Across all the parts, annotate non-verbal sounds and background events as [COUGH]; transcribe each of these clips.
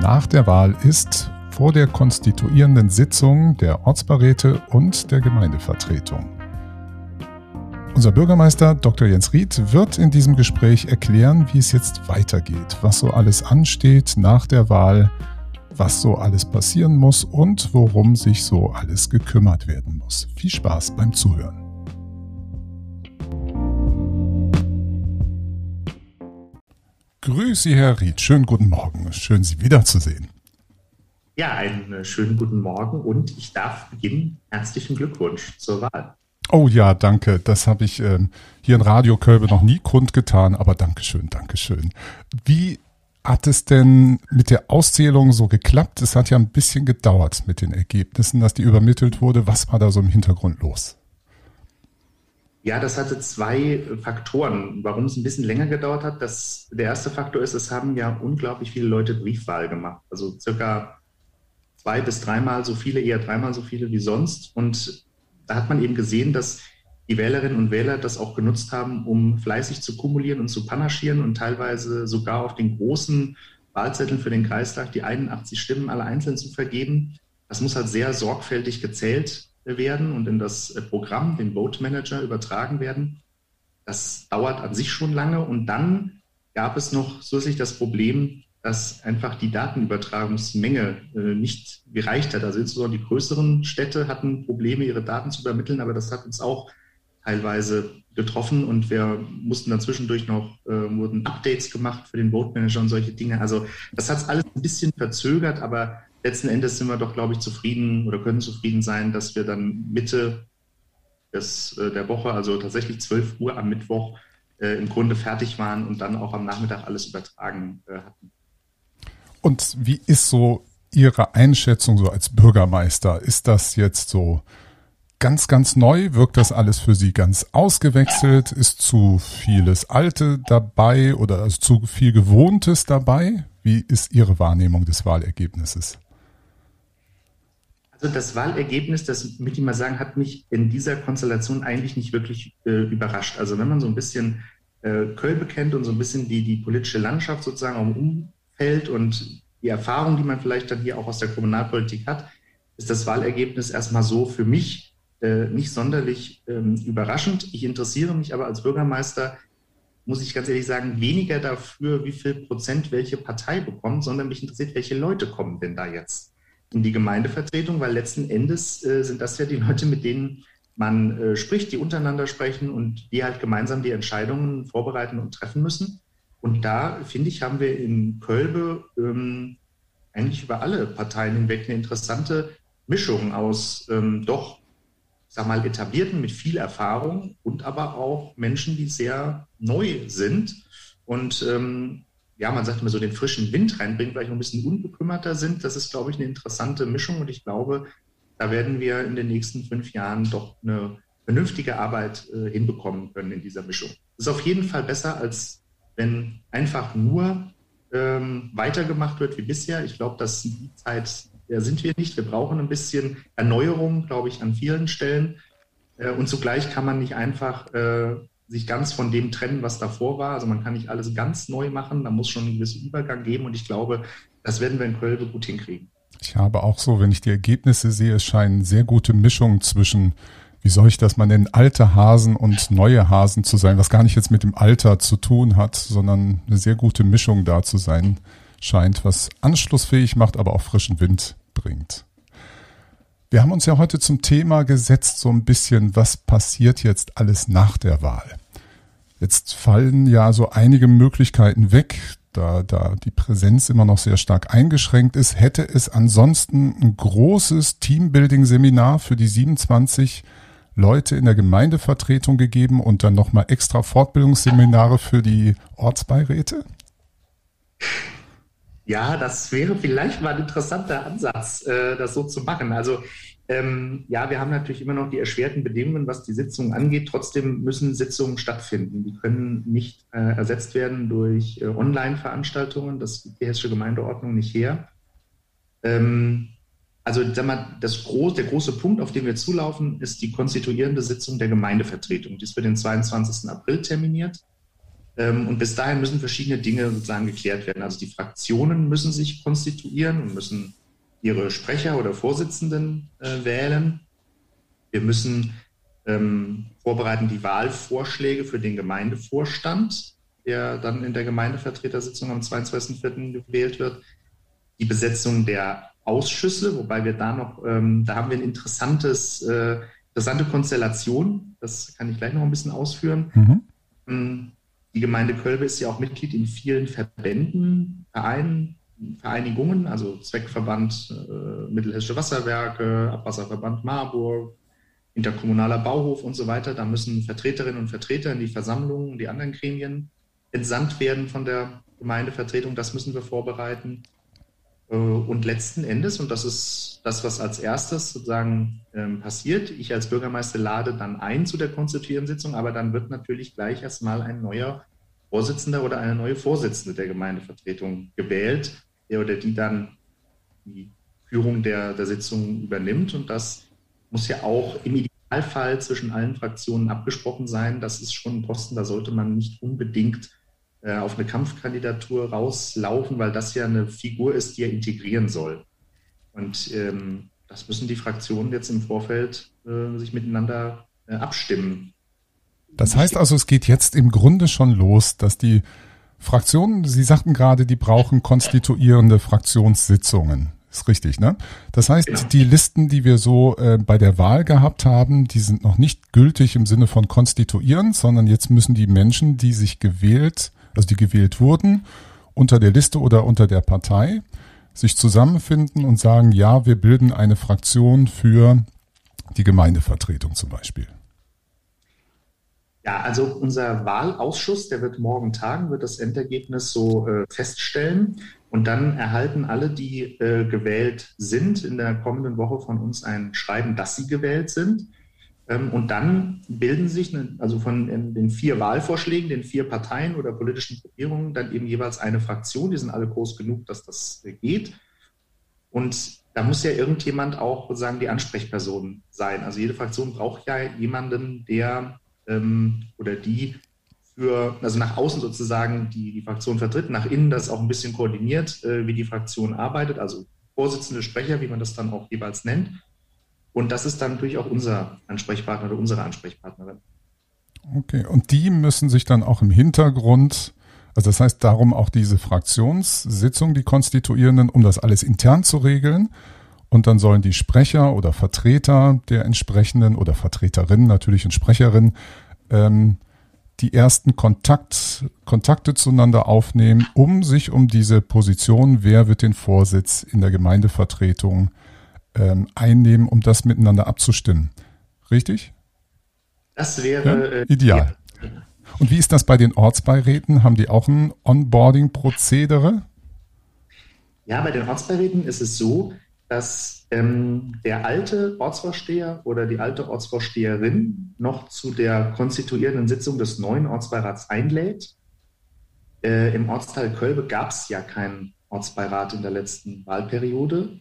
nach der Wahl ist vor der konstituierenden Sitzung der Ortsbeiräte und der Gemeindevertretung. Unser Bürgermeister Dr. Jens Ried wird in diesem Gespräch erklären, wie es jetzt weitergeht, was so alles ansteht nach der Wahl, was so alles passieren muss und worum sich so alles gekümmert werden muss. Viel Spaß beim Zuhören. Grüße, Herr Ried. Schönen guten Morgen. Schön, Sie wiederzusehen. Ja, einen äh, schönen guten Morgen und ich darf beginnen. Herzlichen Glückwunsch zur Wahl. Oh ja, danke. Das habe ich äh, hier in Radio Kölbe noch nie kundgetan, aber Dankeschön, Dankeschön. Wie hat es denn mit der Auszählung so geklappt? Es hat ja ein bisschen gedauert mit den Ergebnissen, dass die übermittelt wurde. Was war da so im Hintergrund los? Ja, das hatte zwei Faktoren, warum es ein bisschen länger gedauert hat. Das, der erste Faktor ist, es haben ja unglaublich viele Leute Briefwahl gemacht. Also circa zwei bis dreimal so viele, eher dreimal so viele wie sonst. Und da hat man eben gesehen, dass die Wählerinnen und Wähler das auch genutzt haben, um fleißig zu kumulieren und zu panaschieren und teilweise sogar auf den großen Wahlzetteln für den Kreistag die 81 Stimmen alle einzeln zu vergeben. Das muss halt sehr sorgfältig gezählt werden und in das äh, Programm, den Vote Manager, übertragen werden. Das dauert an sich schon lange. Und dann gab es noch zusätzlich das Problem, dass einfach die Datenübertragungsmenge äh, nicht gereicht hat. Also insbesondere die größeren Städte hatten Probleme, ihre Daten zu übermitteln, aber das hat uns auch teilweise getroffen und wir mussten dann zwischendurch noch, äh, wurden Updates gemacht für den Vote Manager und solche Dinge. Also das hat alles ein bisschen verzögert, aber letzten Endes sind wir doch, glaube ich, zufrieden oder können zufrieden sein, dass wir dann Mitte des, äh, der Woche, also tatsächlich 12 Uhr am Mittwoch, äh, im Grunde fertig waren und dann auch am Nachmittag alles übertragen äh, hatten. Und wie ist so Ihre Einschätzung so als Bürgermeister? Ist das jetzt so ganz, ganz neu? Wirkt das alles für Sie ganz ausgewechselt? Ist zu vieles Alte dabei oder also zu viel Gewohntes dabei? Wie ist Ihre Wahrnehmung des Wahlergebnisses? Also das Wahlergebnis, das möchte ich mal sagen, hat mich in dieser Konstellation eigentlich nicht wirklich äh, überrascht. Also wenn man so ein bisschen äh, Köln bekennt und so ein bisschen die, die politische Landschaft sozusagen im Umfeld und die Erfahrung, die man vielleicht dann hier auch aus der Kommunalpolitik hat, ist das Wahlergebnis erstmal so für mich äh, nicht sonderlich ähm, überraschend. Ich interessiere mich aber als Bürgermeister, muss ich ganz ehrlich sagen, weniger dafür, wie viel Prozent welche Partei bekommt, sondern mich interessiert, welche Leute kommen denn da jetzt in die Gemeindevertretung, weil letzten Endes äh, sind das ja die Leute, mit denen man äh, spricht, die untereinander sprechen und die halt gemeinsam die Entscheidungen vorbereiten und treffen müssen. Und da, finde ich, haben wir in Kölbe ähm, eigentlich über alle Parteien hinweg eine interessante Mischung aus ähm, doch, sag mal, etablierten mit viel Erfahrung und aber auch Menschen, die sehr neu sind und ähm, ja, man sagt immer so, den frischen Wind reinbringen, vielleicht noch ein bisschen unbekümmerter sind. Das ist, glaube ich, eine interessante Mischung und ich glaube, da werden wir in den nächsten fünf Jahren doch eine vernünftige Arbeit äh, hinbekommen können in dieser Mischung. Das ist auf jeden Fall besser, als wenn einfach nur ähm, weitergemacht wird wie bisher. Ich glaube, dass die Zeit der sind wir nicht. Wir brauchen ein bisschen Erneuerung, glaube ich, an vielen Stellen. Äh, und zugleich kann man nicht einfach äh, sich ganz von dem trennen, was davor war. Also man kann nicht alles ganz neu machen, da muss schon ein gewisser Übergang geben und ich glaube, das werden wir in Kölbe gut hinkriegen. Ich habe auch so, wenn ich die Ergebnisse sehe, es scheinen sehr gute Mischungen zwischen, wie soll ich das mal nennen, alte Hasen und neue Hasen zu sein, was gar nicht jetzt mit dem Alter zu tun hat, sondern eine sehr gute Mischung da zu sein scheint, was anschlussfähig macht, aber auch frischen Wind bringt. Wir haben uns ja heute zum Thema gesetzt, so ein bisschen, was passiert jetzt alles nach der Wahl. Jetzt fallen ja so einige Möglichkeiten weg, da, da die Präsenz immer noch sehr stark eingeschränkt ist. Hätte es ansonsten ein großes Teambuilding-Seminar für die 27 Leute in der Gemeindevertretung gegeben und dann nochmal extra Fortbildungsseminare für die Ortsbeiräte? Ja, das wäre vielleicht mal ein interessanter Ansatz, äh, das so zu machen. Also ähm, ja, wir haben natürlich immer noch die erschwerten Bedingungen, was die Sitzungen angeht. Trotzdem müssen Sitzungen stattfinden. Die können nicht äh, ersetzt werden durch äh, Online-Veranstaltungen. Das gibt die hessische Gemeindeordnung nicht her. Ähm, also sag mal, das groß, der große Punkt, auf den wir zulaufen, ist die konstituierende Sitzung der Gemeindevertretung. Die ist für den 22. April terminiert. Ähm, und bis dahin müssen verschiedene Dinge sozusagen geklärt werden. Also die Fraktionen müssen sich konstituieren und müssen ihre Sprecher oder Vorsitzenden äh, wählen. Wir müssen ähm, vorbereiten die Wahlvorschläge für den Gemeindevorstand, der dann in der Gemeindevertretersitzung am 22.04. gewählt wird. Die Besetzung der Ausschüsse, wobei wir da noch, ähm, da haben wir ein interessantes, äh, interessante Konstellation. Das kann ich gleich noch ein bisschen ausführen. Mhm. Ähm, die Gemeinde Kölbe ist ja auch Mitglied in vielen Verbänden, Vereinen, Vereinigungen, also Zweckverband äh, Mittelhessische Wasserwerke, Abwasserverband Marburg, interkommunaler Bauhof und so weiter. Da müssen Vertreterinnen und Vertreter in die Versammlungen, die anderen Gremien entsandt werden von der Gemeindevertretung. Das müssen wir vorbereiten. Äh, und letzten Endes, und das ist das, was als erstes sozusagen ähm, passiert, ich als Bürgermeister lade dann ein zu der konstituierenden Sitzung, aber dann wird natürlich gleich erstmal ein neuer Vorsitzender oder eine neue Vorsitzende der Gemeindevertretung gewählt, der oder die dann die Führung der, der Sitzung übernimmt. Und das muss ja auch im Idealfall zwischen allen Fraktionen abgesprochen sein. Das ist schon ein Posten, da sollte man nicht unbedingt äh, auf eine Kampfkandidatur rauslaufen, weil das ja eine Figur ist, die er integrieren soll. Und ähm, das müssen die Fraktionen jetzt im Vorfeld äh, sich miteinander äh, abstimmen. Das heißt also, es geht jetzt im Grunde schon los, dass die Fraktionen, Sie sagten gerade, die brauchen konstituierende Fraktionssitzungen. Ist richtig, ne? Das heißt, genau. die Listen, die wir so äh, bei der Wahl gehabt haben, die sind noch nicht gültig im Sinne von konstituieren, sondern jetzt müssen die Menschen, die sich gewählt also die gewählt wurden, unter der Liste oder unter der Partei, sich zusammenfinden und sagen, ja, wir bilden eine Fraktion für die Gemeindevertretung zum Beispiel. Ja, also unser Wahlausschuss, der wird morgen tagen, wird das Endergebnis so äh, feststellen. Und dann erhalten alle, die äh, gewählt sind, in der kommenden Woche von uns ein Schreiben, dass sie gewählt sind. Ähm, und dann bilden sich, also von den vier Wahlvorschlägen, den vier Parteien oder politischen Gruppierungen, dann eben jeweils eine Fraktion. Die sind alle groß genug, dass das geht. Und da muss ja irgendjemand auch sozusagen die Ansprechperson sein. Also jede Fraktion braucht ja jemanden, der ähm, oder die für, also nach außen sozusagen die, die Fraktion vertritt, nach innen das auch ein bisschen koordiniert, äh, wie die Fraktion arbeitet, also Vorsitzende Sprecher, wie man das dann auch jeweils nennt. Und das ist dann natürlich auch unser Ansprechpartner oder unsere Ansprechpartnerin. Okay, und die müssen sich dann auch im Hintergrund, also das heißt darum auch diese Fraktionssitzung, die Konstituierenden, um das alles intern zu regeln. Und dann sollen die Sprecher oder Vertreter der entsprechenden oder Vertreterinnen natürlich und Sprecherinnen ähm, die ersten Kontakt, Kontakte zueinander aufnehmen, um sich um diese Position, wer wird den Vorsitz in der Gemeindevertretung ähm, einnehmen, um das miteinander abzustimmen. Richtig? Das wäre ja? Äh, ideal. Ja. Und wie ist das bei den Ortsbeiräten? Haben die auch ein Onboarding-Prozedere? Ja, bei den Ortsbeiräten ist es so, dass ähm, der alte Ortsvorsteher oder die alte Ortsvorsteherin noch zu der konstituierenden Sitzung des neuen Ortsbeirats einlädt. Äh, Im Ortsteil Kölbe gab es ja keinen Ortsbeirat in der letzten Wahlperiode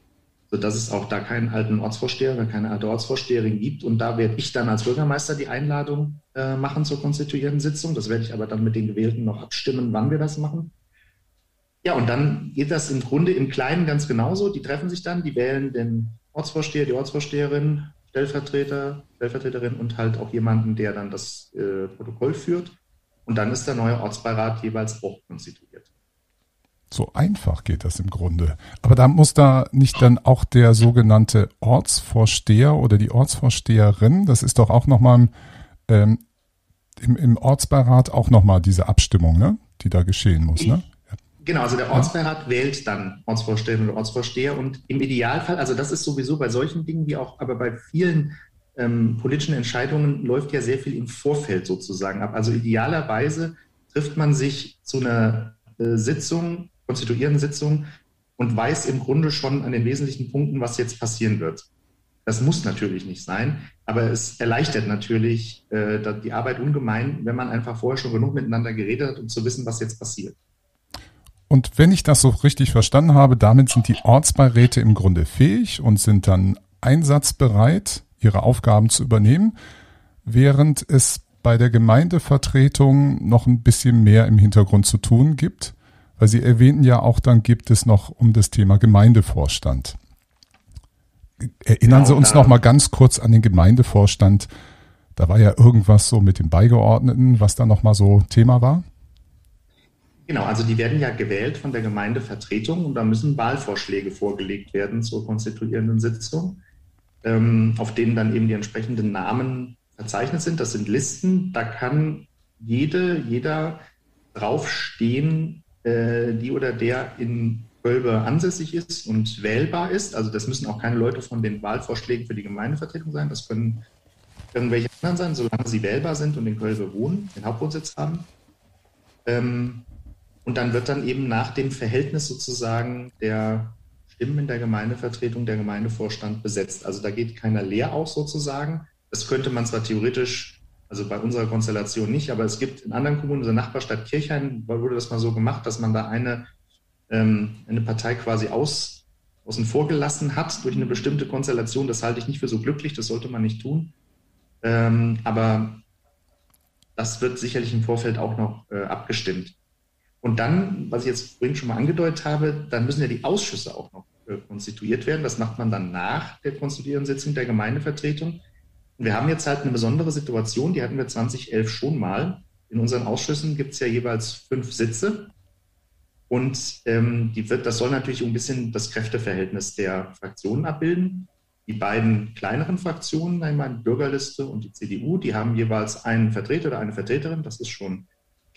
sodass es auch da keinen alten Ortsvorsteher oder keine alte Ortsvorsteherin gibt. Und da werde ich dann als Bürgermeister die Einladung äh, machen zur konstituierenden Sitzung. Das werde ich aber dann mit den Gewählten noch abstimmen, wann wir das machen. Ja, und dann geht das im Grunde im Kleinen ganz genauso. Die treffen sich dann, die wählen den Ortsvorsteher, die Ortsvorsteherin, Stellvertreter, Stellvertreterin und halt auch jemanden, der dann das äh, Protokoll führt. Und dann ist der neue Ortsbeirat jeweils auch konstituiert. So einfach geht das im Grunde. Aber da muss da nicht dann auch der sogenannte Ortsvorsteher oder die Ortsvorsteherin, das ist doch auch nochmal ähm, im, im Ortsbeirat auch nochmal diese Abstimmung, ne? die da geschehen muss. Ne? Genau, also der Ortsbeirat wählt dann Ortsvorsteher oder Ortsvorsteher und im Idealfall, also das ist sowieso bei solchen Dingen wie auch, aber bei vielen ähm, politischen Entscheidungen läuft ja sehr viel im Vorfeld sozusagen ab. Also idealerweise trifft man sich zu einer äh, Sitzung konstituierenden Sitzung und weiß im Grunde schon an den wesentlichen Punkten, was jetzt passieren wird. Das muss natürlich nicht sein, aber es erleichtert natürlich äh, die Arbeit ungemein, wenn man einfach vorher schon genug miteinander geredet hat, um zu wissen, was jetzt passiert. Und wenn ich das so richtig verstanden habe, damit sind die Ortsbeiräte im Grunde fähig und sind dann einsatzbereit, ihre Aufgaben zu übernehmen, während es bei der Gemeindevertretung noch ein bisschen mehr im Hintergrund zu tun gibt, weil Sie erwähnten ja auch, dann gibt es noch um das Thema Gemeindevorstand. Erinnern genau, Sie uns noch mal ganz kurz an den Gemeindevorstand. Da war ja irgendwas so mit den Beigeordneten, was da noch mal so Thema war. Genau, also die werden ja gewählt von der Gemeindevertretung und da müssen Wahlvorschläge vorgelegt werden zur konstituierenden Sitzung, ähm, auf denen dann eben die entsprechenden Namen verzeichnet sind. Das sind Listen, da kann jede, jeder draufstehen, äh, die oder der in Kölbe ansässig ist und wählbar ist. Also das müssen auch keine Leute von den Wahlvorschlägen für die Gemeindevertretung sein. Das können irgendwelche anderen sein, solange sie wählbar sind und in Kölbe wohnen, den Hauptwohnsitz haben. Ähm, und dann wird dann eben nach dem Verhältnis sozusagen der Stimmen in der Gemeindevertretung der Gemeindevorstand besetzt. Also da geht keiner leer aus sozusagen. Das könnte man zwar theoretisch, also bei unserer Konstellation nicht, aber es gibt in anderen Kommunen, unserer Nachbarstadt Kirchhain, wurde das mal so gemacht, dass man da eine, ähm, eine Partei quasi aus, außen vor gelassen hat durch eine bestimmte Konstellation. Das halte ich nicht für so glücklich, das sollte man nicht tun. Ähm, aber das wird sicherlich im Vorfeld auch noch äh, abgestimmt. Und dann, was ich jetzt vorhin schon mal angedeutet habe, dann müssen ja die Ausschüsse auch noch äh, konstituiert werden. Das macht man dann nach der konstituierenden Sitzung der Gemeindevertretung. Und wir haben jetzt halt eine besondere Situation, die hatten wir 2011 schon mal. In unseren Ausschüssen gibt es ja jeweils fünf Sitze. Und ähm, die wird, das soll natürlich ein bisschen das Kräfteverhältnis der Fraktionen abbilden. Die beiden kleineren Fraktionen, einmal die Bürgerliste und die CDU, die haben jeweils einen Vertreter oder eine Vertreterin, das ist schon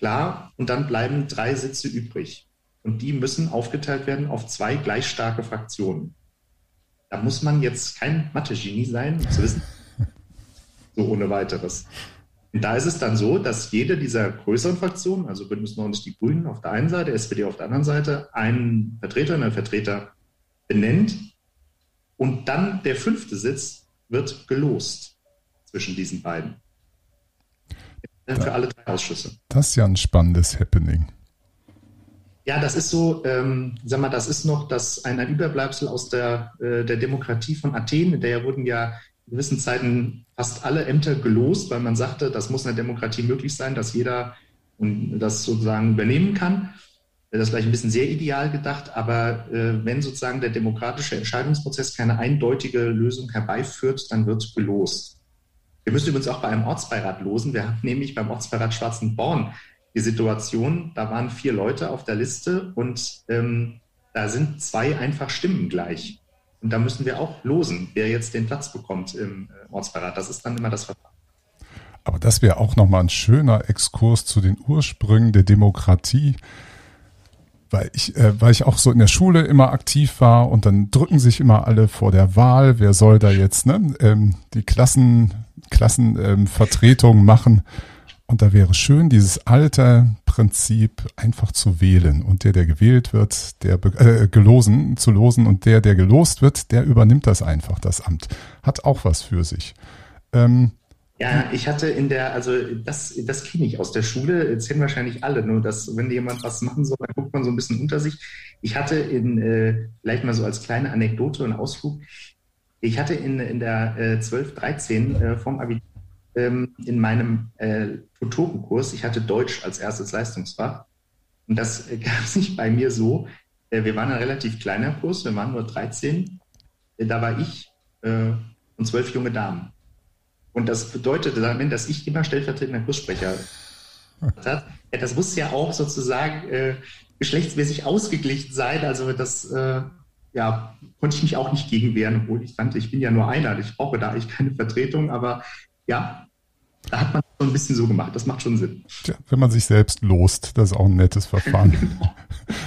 klar. Und dann bleiben drei Sitze übrig. Und die müssen aufgeteilt werden auf zwei gleich starke Fraktionen. Da muss man jetzt kein Mathe-Genie sein, um zu wissen, [LAUGHS] so ohne weiteres. Und da ist es dann so, dass jede dieser größeren Fraktionen, also Bündnis 90 die Grünen auf der einen Seite, SPD auf der anderen Seite, einen Vertreter und einen Vertreter benennt. Und dann der fünfte Sitz wird gelost zwischen diesen beiden. Äh, für alle drei Ausschüsse. Das ist ja ein spannendes Happening. Ja, das ist so, ähm, sag mal, das ist noch das, ein, Überbleibsel aus der, äh, der Demokratie von Athen, in der wurden ja in gewissen Zeiten fast alle Ämter gelost, weil man sagte, das muss in der Demokratie möglich sein, dass jeder das sozusagen übernehmen kann. Das ist vielleicht ein bisschen sehr ideal gedacht, aber äh, wenn sozusagen der demokratische Entscheidungsprozess keine eindeutige Lösung herbeiführt, dann wird gelost. Wir müssen übrigens auch bei einem Ortsbeirat losen. Wir haben nämlich beim Ortsbeirat Schwarzenborn die Situation, da waren vier Leute auf der Liste und ähm, da sind zwei einfach Stimmen gleich. Und da müssen wir auch losen, wer jetzt den Platz bekommt im äh, Ortsbeirat. Das ist dann immer das Verfahren. Aber das wäre auch nochmal ein schöner Exkurs zu den Ursprüngen der Demokratie weil ich, äh, weil ich auch so in der Schule immer aktiv war und dann drücken sich immer alle vor der Wahl, wer soll da jetzt ne, ähm, die Klassen, Klassenvertretung ähm, machen. Und da wäre schön, dieses alte Prinzip einfach zu wählen. Und der, der gewählt wird, der äh, gelosen, zu losen und der, der gelost wird, der übernimmt das einfach, das Amt. Hat auch was für sich. Ähm, ja, ich hatte in der, also das, das kenne ich aus der Schule, erzählen wahrscheinlich alle, nur dass, wenn jemand was machen soll, dann guckt man so ein bisschen unter sich. Ich hatte in, äh, vielleicht mal so als kleine Anekdote und Ausflug, ich hatte in, in der äh, 12, 13 äh, vom Abitur ähm, in meinem äh, Tutorenkurs, ich hatte Deutsch als erstes Leistungsfach. Und das äh, [LAUGHS] gab sich bei mir so, äh, wir waren ein relativ kleiner Kurs, wir waren nur 13, äh, da war ich äh, und zwölf junge Damen. Und das bedeutete dann, dass ich immer stellvertretender Kurssprecher hat. Das muss ja auch sozusagen geschlechtsmäßig ausgeglichen sein. Also das ja, konnte ich mich auch nicht gegen wehren, obwohl ich fand, ich bin ja nur einer. Ich brauche da eigentlich keine Vertretung, aber ja, da hat man so ein bisschen so gemacht. Das macht schon Sinn. Tja, wenn man sich selbst lost, das ist auch ein nettes Verfahren. [LAUGHS] genau.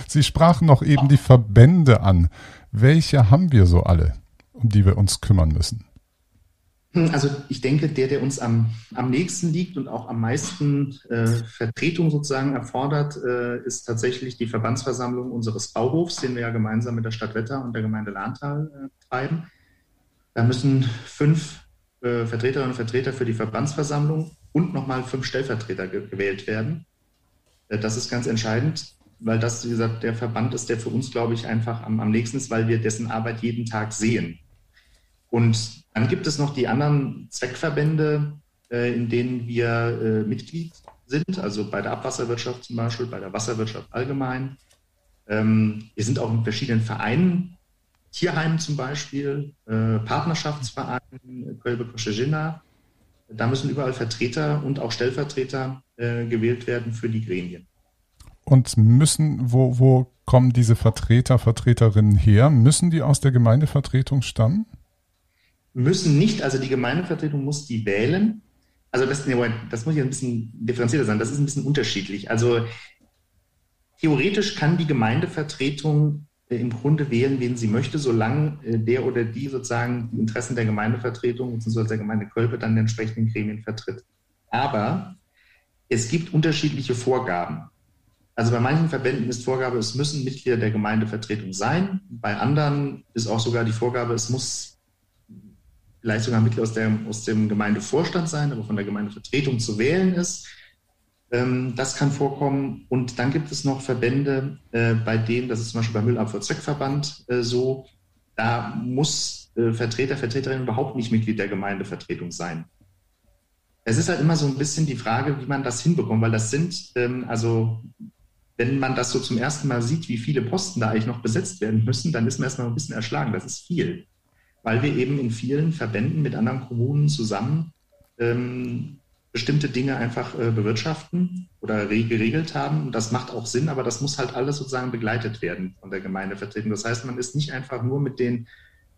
Sie sprachen noch eben die Verbände an. Welche haben wir so alle, um die wir uns kümmern müssen? Hm, also ich denke, der, der uns am, am nächsten liegt und auch am meisten äh, Vertretung sozusagen erfordert, äh, ist tatsächlich die Verbandsversammlung unseres Bauhofs, den wir ja gemeinsam mit der Stadt Wetter und der Gemeinde Lahntal äh, treiben. Da müssen fünf äh, Vertreterinnen und Vertreter für die Verbandsversammlung und nochmal fünf Stellvertreter ge gewählt werden. Äh, das ist ganz entscheidend, weil das, wie gesagt, der Verband ist, der für uns, glaube ich, einfach am, am nächsten ist, weil wir dessen Arbeit jeden Tag sehen. Und dann gibt es noch die anderen Zweckverbände, äh, in denen wir äh, Mitglied sind, also bei der Abwasserwirtschaft zum Beispiel, bei der Wasserwirtschaft allgemein. Ähm, wir sind auch in verschiedenen Vereinen, Tierheimen zum Beispiel, äh, Partnerschaftsvereinen, Kölbe Koschegina. Da müssen überall Vertreter und auch Stellvertreter äh, gewählt werden für die Gremien. Und müssen, wo, wo kommen diese Vertreter, Vertreterinnen her? Müssen die aus der Gemeindevertretung stammen? Müssen nicht, also die Gemeindevertretung muss die wählen. Also das, das muss ich ein bisschen differenzierter sein, das ist ein bisschen unterschiedlich. Also theoretisch kann die Gemeindevertretung äh, im Grunde wählen, wen sie möchte, solange äh, der oder die sozusagen die Interessen der Gemeindevertretung bzw. der Gemeinde Kölpe dann in entsprechenden Gremien vertritt. Aber es gibt unterschiedliche Vorgaben. Also bei manchen Verbänden ist Vorgabe, es müssen Mitglieder der Gemeindevertretung sein. Bei anderen ist auch sogar die Vorgabe, es muss vielleicht sogar Mitglied aus, der, aus dem Gemeindevorstand sein, aber von der Gemeindevertretung zu wählen ist. Ähm, das kann vorkommen. Und dann gibt es noch Verbände, äh, bei denen, das ist zum Beispiel beim Müllabfuhr-Zweckverband äh, so, da muss äh, Vertreter, Vertreterin überhaupt nicht Mitglied der Gemeindevertretung sein. Es ist halt immer so ein bisschen die Frage, wie man das hinbekommt, weil das sind, ähm, also wenn man das so zum ersten Mal sieht, wie viele Posten da eigentlich noch besetzt werden müssen, dann ist man erstmal ein bisschen erschlagen. Das ist viel, weil wir eben in vielen Verbänden mit anderen Kommunen zusammen ähm, bestimmte Dinge einfach äh, bewirtschaften oder geregelt haben. Und das macht auch Sinn, aber das muss halt alles sozusagen begleitet werden von der Gemeindevertretung. Das heißt, man ist nicht einfach nur mit den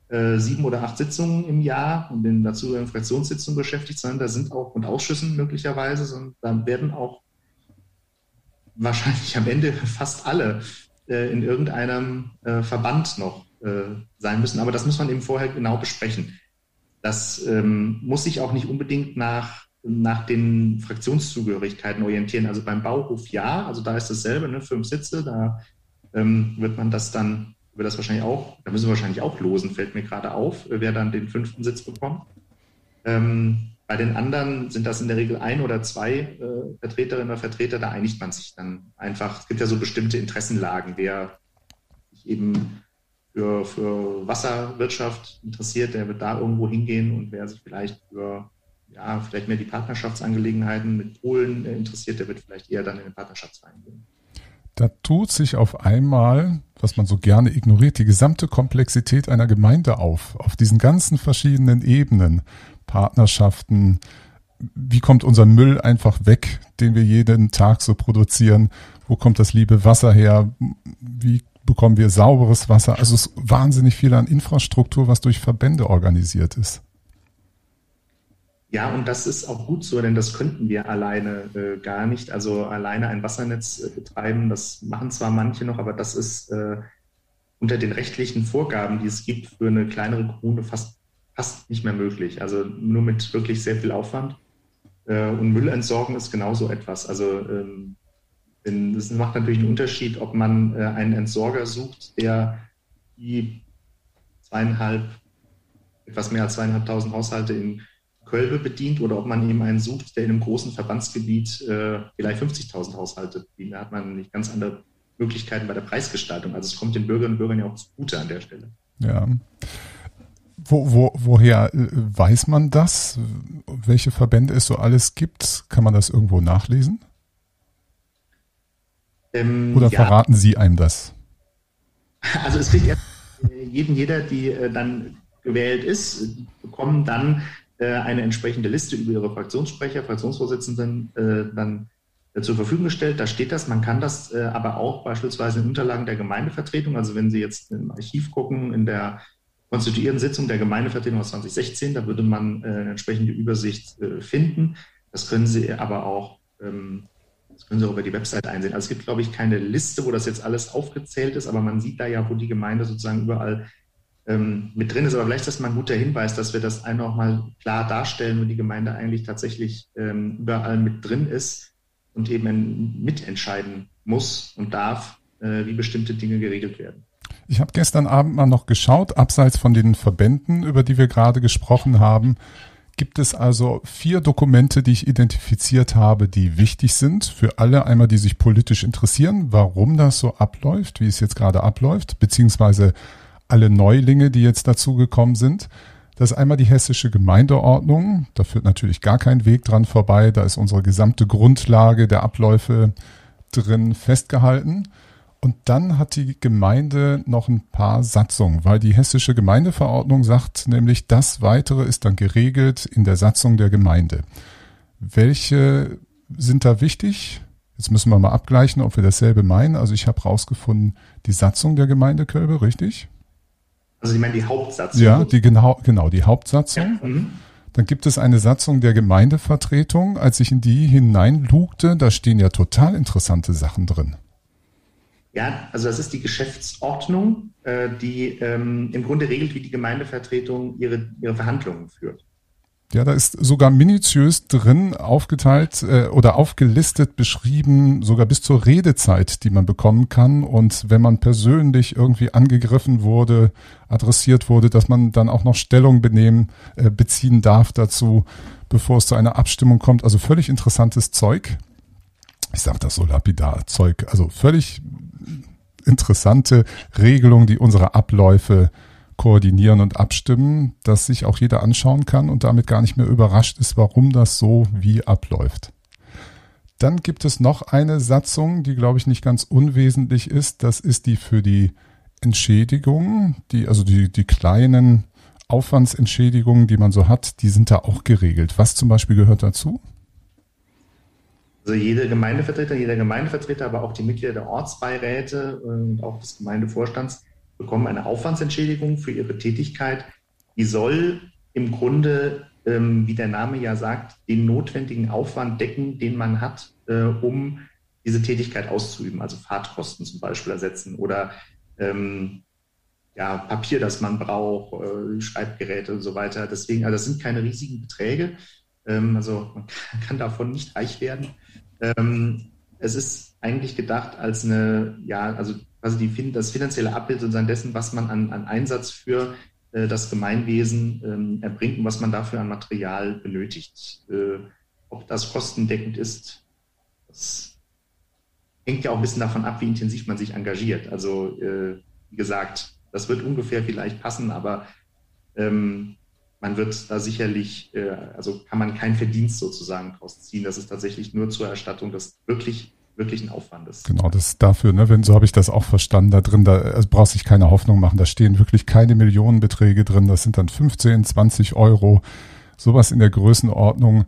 äh, sieben oder acht Sitzungen im Jahr und den dazugehörigen Fraktionssitzungen beschäftigt, sondern da sind auch und Ausschüssen möglicherweise, sondern da werden auch wahrscheinlich am Ende fast alle äh, in irgendeinem äh, Verband noch äh, sein müssen. Aber das muss man eben vorher genau besprechen. Das ähm, muss sich auch nicht unbedingt nach nach den Fraktionszugehörigkeiten orientieren. Also beim Bauhof ja, also da ist dasselbe, ne, fünf Sitze, da ähm, wird man das dann, wird das wahrscheinlich auch, da müssen wir wahrscheinlich auch losen, fällt mir gerade auf, wer dann den fünften Sitz bekommt. Ähm, bei den anderen sind das in der Regel ein oder zwei äh, Vertreterinnen oder Vertreter, da einigt man sich dann einfach. Es gibt ja so bestimmte Interessenlagen, wer sich eben für, für Wasserwirtschaft interessiert, der wird da irgendwo hingehen und wer sich vielleicht für ja, vielleicht mehr die Partnerschaftsangelegenheiten mit Polen interessiert, der wird vielleicht eher dann in den Partnerschaftsverein gehen. Da tut sich auf einmal, was man so gerne ignoriert, die gesamte Komplexität einer Gemeinde auf, auf diesen ganzen verschiedenen Ebenen. Partnerschaften, wie kommt unser Müll einfach weg, den wir jeden Tag so produzieren? Wo kommt das liebe Wasser her? Wie bekommen wir sauberes Wasser? Also es ist wahnsinnig viel an Infrastruktur, was durch Verbände organisiert ist. Ja, und das ist auch gut so, denn das könnten wir alleine äh, gar nicht. Also alleine ein Wassernetz äh, betreiben, das machen zwar manche noch, aber das ist äh, unter den rechtlichen Vorgaben, die es gibt, für eine kleinere Kommune fast, fast nicht mehr möglich. Also nur mit wirklich sehr viel Aufwand. Äh, und Müllentsorgen ist genauso etwas. Also ähm, es macht natürlich einen Unterschied, ob man äh, einen Entsorger sucht, der die zweieinhalb, etwas mehr als zweieinhalbtausend Haushalte in Kölbe bedient oder ob man eben einen sucht, der in einem großen Verbandsgebiet äh, vielleicht 50.000 Haushalte bedient. Da hat man nicht ganz andere Möglichkeiten bei der Preisgestaltung. Also es kommt den Bürgerinnen und Bürgern ja auch zugute an der Stelle. Ja. Wo, wo, woher äh, weiß man das? Welche Verbände es so alles gibt? Kann man das irgendwo nachlesen? Ähm, Oder ja. verraten Sie einem das? [LAUGHS] Also es kriegt äh, jeden jeder, die äh, dann gewählt ist, bekommen dann äh, eine entsprechende Liste über ihre Fraktionssprecher, Fraktionsvorsitzenden dann zur Verfügung gestellt. Da steht das. Man kann das aber auch beispielsweise in Unterlagen der Gemeindevertretung, also wenn Sie jetzt im Archiv gucken, in der konstituierten Sitzung der Gemeindevertretung aus 2016, da würde man eine entsprechende Übersicht finden. Das können Sie aber auch ähm, das können Sie auch über die Website einsehen. Also es gibt, glaube ich, keine Liste, wo das jetzt alles aufgezählt ist, aber man sieht da ja, wo die Gemeinde sozusagen überall ähm, mit drin ist. Aber vielleicht ist das mal ein guter Hinweis, dass wir das einfach mal klar darstellen, wo die Gemeinde eigentlich tatsächlich ähm, überall mit drin ist und eben mitentscheiden muss und darf, äh, wie bestimmte Dinge geregelt werden. Ich habe gestern Abend mal noch geschaut, abseits von den Verbänden, über die wir gerade gesprochen haben, gibt es also vier Dokumente, die ich identifiziert habe, die wichtig sind für alle, einmal die sich politisch interessieren, warum das so abläuft, wie es jetzt gerade abläuft, beziehungsweise alle Neulinge, die jetzt dazugekommen sind. Das ist einmal die hessische Gemeindeordnung. Da führt natürlich gar kein Weg dran vorbei. Da ist unsere gesamte Grundlage der Abläufe drin festgehalten. Und dann hat die Gemeinde noch ein paar Satzungen, weil die hessische Gemeindeverordnung sagt nämlich, das Weitere ist dann geregelt in der Satzung der Gemeinde. Welche sind da wichtig? Jetzt müssen wir mal abgleichen, ob wir dasselbe meinen. Also ich habe rausgefunden, die Satzung der Gemeinde Kölbe, richtig? Also ich meine die Hauptsatzung. Ja, die genau, genau, die Hauptsatzung. Ja. Mhm. Dann gibt es eine Satzung der Gemeindevertretung. Als ich in die hineinlugte, da stehen ja total interessante Sachen drin. Ja, also das ist die Geschäftsordnung, äh, die ähm, im Grunde regelt, wie die Gemeindevertretung ihre, ihre Verhandlungen führt. Ja, da ist sogar minutiös drin aufgeteilt äh, oder aufgelistet, beschrieben, sogar bis zur Redezeit, die man bekommen kann. Und wenn man persönlich irgendwie angegriffen wurde, adressiert wurde, dass man dann auch noch Stellung benehmen, äh, beziehen darf dazu, bevor es zu einer Abstimmung kommt. Also völlig interessantes Zeug. Ich sage das so lapidar Zeug. Also völlig interessante Regelung, die unsere Abläufe koordinieren und abstimmen, dass sich auch jeder anschauen kann und damit gar nicht mehr überrascht ist, warum das so wie abläuft. Dann gibt es noch eine Satzung, die glaube ich nicht ganz unwesentlich ist. Das ist die für die Entschädigungen, die, also die, die kleinen Aufwandsentschädigungen, die man so hat, die sind da auch geregelt. Was zum Beispiel gehört dazu? Also jede Gemeindevertreter, jeder Gemeindevertreter, aber auch die Mitglieder der Ortsbeiräte und auch des Gemeindevorstands bekommen eine Aufwandsentschädigung für ihre Tätigkeit. Die soll im Grunde, ähm, wie der Name ja sagt, den notwendigen Aufwand decken, den man hat, äh, um diese Tätigkeit auszuüben, also Fahrtkosten zum Beispiel ersetzen oder ähm, ja, Papier, das man braucht, äh, Schreibgeräte und so weiter. Deswegen, also das sind keine riesigen Beträge. Ähm, also man [LAUGHS] kann davon nicht reich werden. Ähm, es ist eigentlich gedacht als eine, ja, also quasi die, das finanzielle Abbild sozusagen dessen, was man an, an Einsatz für äh, das Gemeinwesen ähm, erbringt und was man dafür an Material benötigt. Äh, ob das kostendeckend ist, das hängt ja auch ein bisschen davon ab, wie intensiv man sich engagiert. Also äh, wie gesagt, das wird ungefähr vielleicht passen, aber ähm, man wird da sicherlich, äh, also kann man keinen Verdienst sozusagen draus ziehen. Das ist tatsächlich nur zur Erstattung des wirklich wirklichen Aufwandes. Genau, das ist dafür, ne, wenn so habe ich das auch verstanden, da drin, da also brauchst sich keine Hoffnung machen, da stehen wirklich keine Millionenbeträge drin, das sind dann 15, 20 Euro, sowas in der Größenordnung,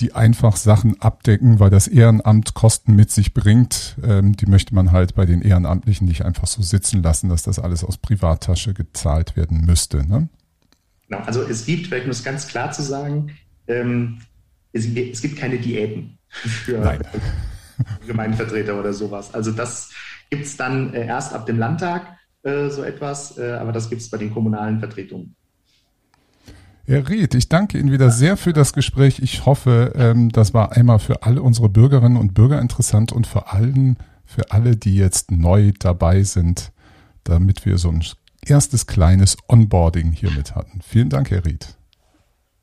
die einfach Sachen abdecken, weil das Ehrenamt Kosten mit sich bringt. Ähm, die möchte man halt bei den Ehrenamtlichen nicht einfach so sitzen lassen, dass das alles aus Privattasche gezahlt werden müsste. Ne? Also es gibt, vielleicht um es ganz klar zu sagen, ähm, es, es, gibt keine Diäten für, Nein. [LAUGHS] Gemeindevertreter oder sowas. Also das gibt es dann äh, erst ab dem Landtag äh, so etwas, äh, aber das gibt es bei den kommunalen Vertretungen. Herr Ried, ich danke Ihnen wieder sehr für das Gespräch. Ich hoffe, ähm, das war einmal für alle unsere Bürgerinnen und Bürger interessant und vor allem für alle, die jetzt neu dabei sind, damit wir so ein erstes kleines Onboarding hiermit hatten. Vielen Dank, Herr Ried.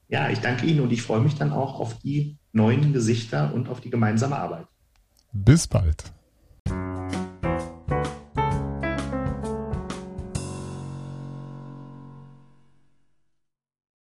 Ja, ich danke Ihnen und ich freue mich dann auch auf die neuen Gesichter und auf die gemeinsame Arbeit. Bis bald.